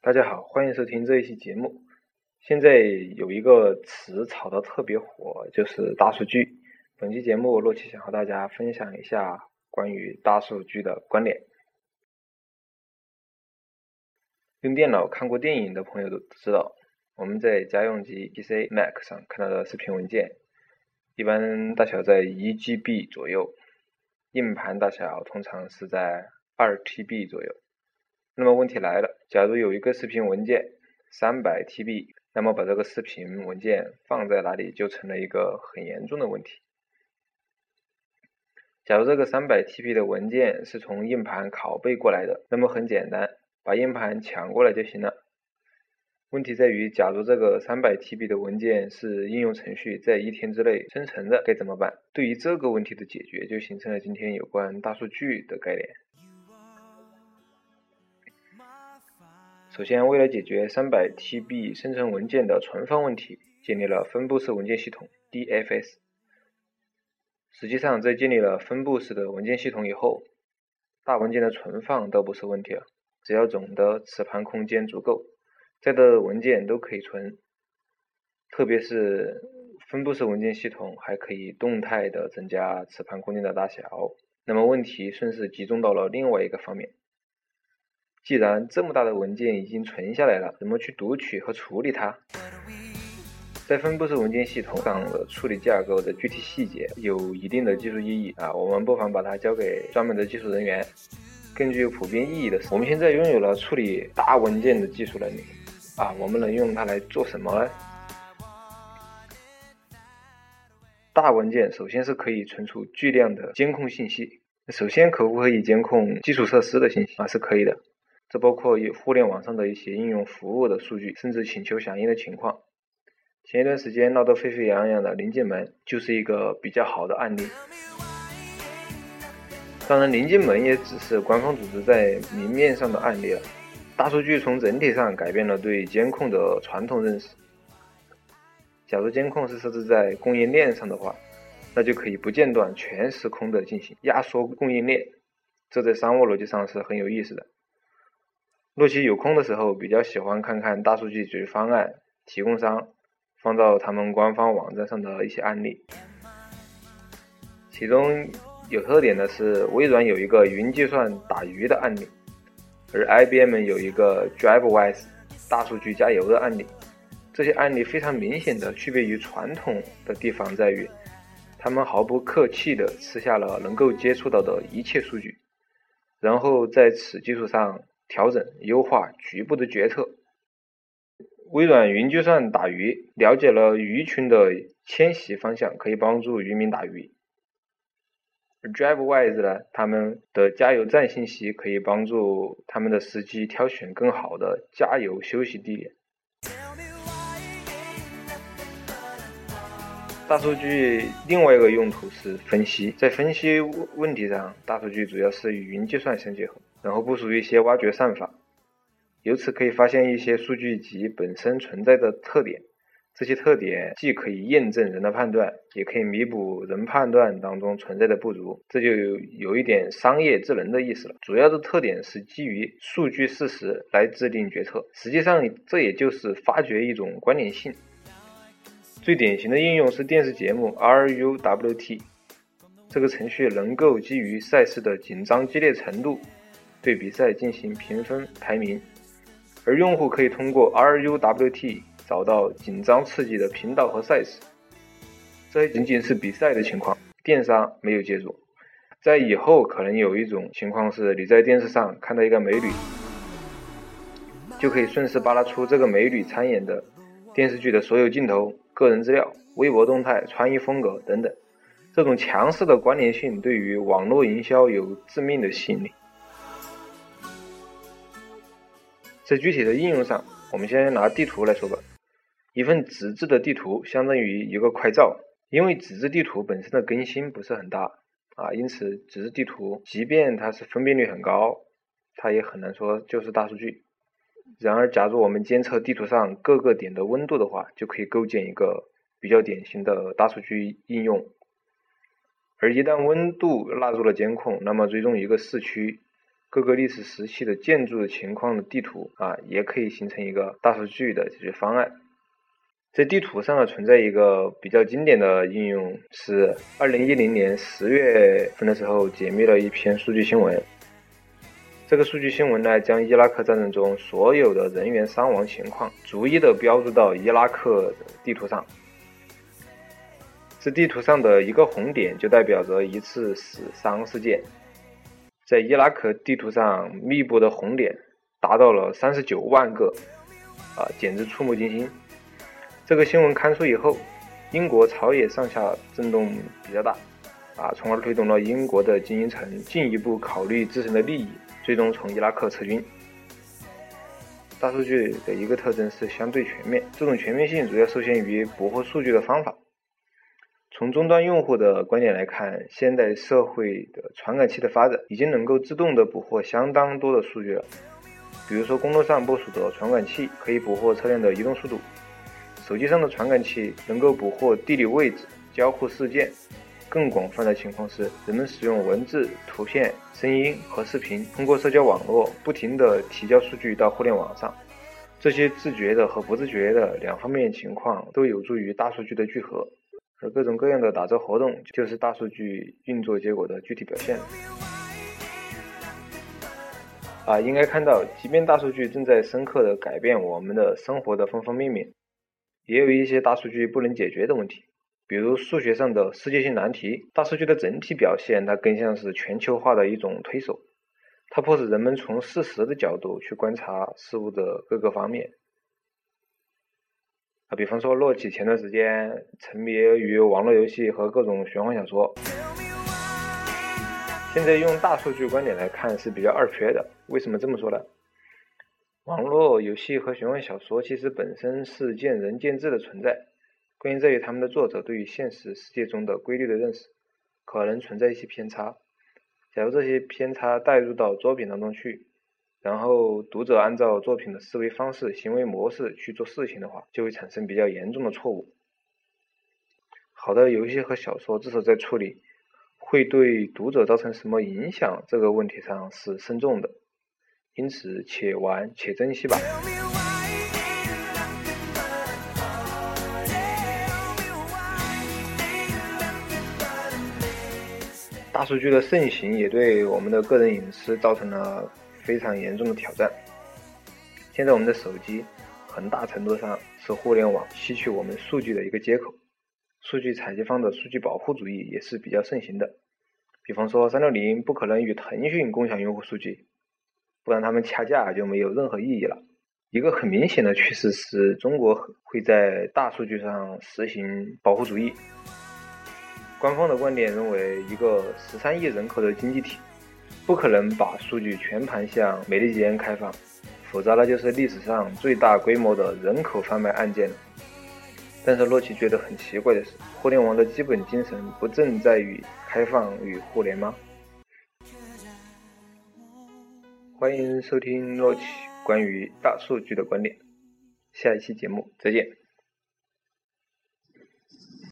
大家好，欢迎收听这一期节目。现在有一个词炒得特别火，就是大数据。本期节目，洛奇想和大家分享一下关于大数据的观点。用电脑看过电影的朋友都知道，我们在家用机 PC、Mac 上看到的视频文件，一般大小在一 GB 左右，硬盘大小通常是在二 TB 左右。那么问题来了，假如有一个视频文件三百 TB，那么把这个视频文件放在哪里就成了一个很严重的问题。假如这个三百 TB 的文件是从硬盘拷贝过来的，那么很简单，把硬盘抢过来就行了。问题在于，假如这个三百 TB 的文件是应用程序在一天之内生成的，该怎么办？对于这个问题的解决，就形成了今天有关大数据的概念。首先，为了解决三百 TB 生成文件的存放问题，建立了分布式文件系统 （DFS）。实际上，在建立了分布式的文件系统以后，大文件的存放都不是问题了。只要总的磁盘空间足够，再的文件都可以存。特别是分布式文件系统还可以动态的增加磁盘空间的大小。那么问题顺势集中到了另外一个方面：既然这么大的文件已经存下来了，怎么去读取和处理它？在分布式文件系统上的处理架构的具体细节有一定的技术意义啊，我们不妨把它交给专门的技术人员。更具有普遍意义的是，我们现在拥有了处理大文件的技术能力啊，我们能用它来做什么呢？大文件首先是可以存储巨量的监控信息。首先，可不可以监控基础设施的信息啊？是可以的，这包括有互联网上的一些应用服务的数据，甚至请求响应的情况。前一段时间闹得沸沸扬扬的临界门就是一个比较好的案例。当然，临界门也只是官方组织在明面上的案例了。大数据从整体上改变了对监控的传统认识。假如监控是设置在供应链上的话，那就可以不间断、全时空的进行压缩供应链，这在商务逻辑上是很有意思的。洛奇有空的时候比较喜欢看看大数据解决方案提供商。放到他们官方网站上的一些案例，其中有特点的是，微软有一个云计算打鱼的案例，而 IBM 有一个 DriveWise 大数据加油的案例。这些案例非常明显的区别于传统的地方在于，他们毫不客气的吃下了能够接触到的一切数据，然后在此基础上调整优化局部的决策。微软云计算打鱼，了解了鱼群的迁徙方向，可以帮助渔民打鱼。DriveWise 呢，他们的加油站信息可以帮助他们的司机挑选更好的加油休息地点。大数据另外一个用途是分析，在分析问题上，大数据主要是与云计算相结合，然后部署一些挖掘算法。由此可以发现一些数据集本身存在的特点，这些特点既可以验证人的判断，也可以弥补人判断当中存在的不足，这就有有一点商业智能的意思了。主要的特点是基于数据事实来制定决策，实际上这也就是发掘一种关联性。最典型的应用是电视节目 RUWT，这个程序能够基于赛事的紧张激烈程度，对比赛进行评分排名。而用户可以通过 RUWT 找到紧张刺激的频道和赛事，这仅仅是比赛的情况，电商没有介入。在以后可能有一种情况是，你在电视上看到一个美女，就可以顺势扒拉出这个美女参演的电视剧的所有镜头、个人资料、微博动态、穿衣风格等等。这种强势的关联性对于网络营销有致命的吸引力。在具体的应用上，我们先拿地图来说吧。一份纸质的地图相当于一个快照，因为纸质地图本身的更新不是很大啊，因此纸质地图即便它是分辨率很高，它也很难说就是大数据。然而，假如我们监测地图上各个点的温度的话，就可以构建一个比较典型的大数据应用。而一旦温度纳入了监控，那么追踪一个市区各个历史时期的建筑的情况的地图啊，也可以形成一个大数据的解决方案。在地图上呢，存在一个比较经典的应用，是二零一零年十月份的时候解密了一篇数据新闻。这个数据新闻呢，将伊拉克战争中所有的人员伤亡情况逐一的标注到伊拉克地图上。这地图上的一个红点就代表着一次死伤事件。在伊拉克地图上密布的红点达到了三十九万个，啊，简直触目惊心。这个新闻刊出以后，英国朝野上下震动比较大，啊，从而推动了英国的精英层进一步考虑自身的利益。最终从伊拉克撤军。大数据的一个特征是相对全面，这种全面性主要受限于捕获数据的方法。从终端用户的观点来看，现代社会的传感器的发展已经能够自动的捕获相当多的数据了。比如说，公路上部署的传感器可以捕获车辆的移动速度，手机上的传感器能够捕获地理位置、交互事件。更广泛的情况是，人们使用文字、图片、声音和视频，通过社交网络不停地提交数据到互联网上。这些自觉的和不自觉的两方面情况都有助于大数据的聚合，而各种各样的打折活动就是大数据运作结果的具体表现。啊，应该看到，即便大数据正在深刻的改变我们的生活的方方面面，也有一些大数据不能解决的问题。比如数学上的世界性难题，大数据的整体表现，它更像是全球化的一种推手，它迫使人们从事实的角度去观察事物的各个方面。啊，比方说，洛奇前段时间沉迷于网络游戏和各种玄幻小说，现在用大数据观点来看是比较二缺的。为什么这么说呢？网络游戏和玄幻小说其实本身是见仁见智的存在。关键在于他们的作者对于现实世界中的规律的认识，可能存在一些偏差。假如这些偏差带入到作品当中去，然后读者按照作品的思维方式、行为模式去做事情的话，就会产生比较严重的错误。好的游戏和小说至少在处理会对读者造成什么影响这个问题上是慎重的，因此且玩且珍惜吧。大数据的盛行也对我们的个人隐私造成了非常严重的挑战。现在我们的手机很大程度上是互联网吸取我们数据的一个接口，数据采集方的数据保护主义也是比较盛行的。比方说，三六零不可能与腾讯共享用户数据，不然他们掐架就没有任何意义了。一个很明显的趋势是中国会在大数据上实行保护主义。官方的观点认为，一个十三亿人口的经济体，不可能把数据全盘向美利坚开放，否则那就是历史上最大规模的人口贩卖案件了。但是洛奇觉得很奇怪的是，互联网的基本精神不正在于开放与互联吗？欢迎收听洛奇关于大数据的观点，下一期节目再见。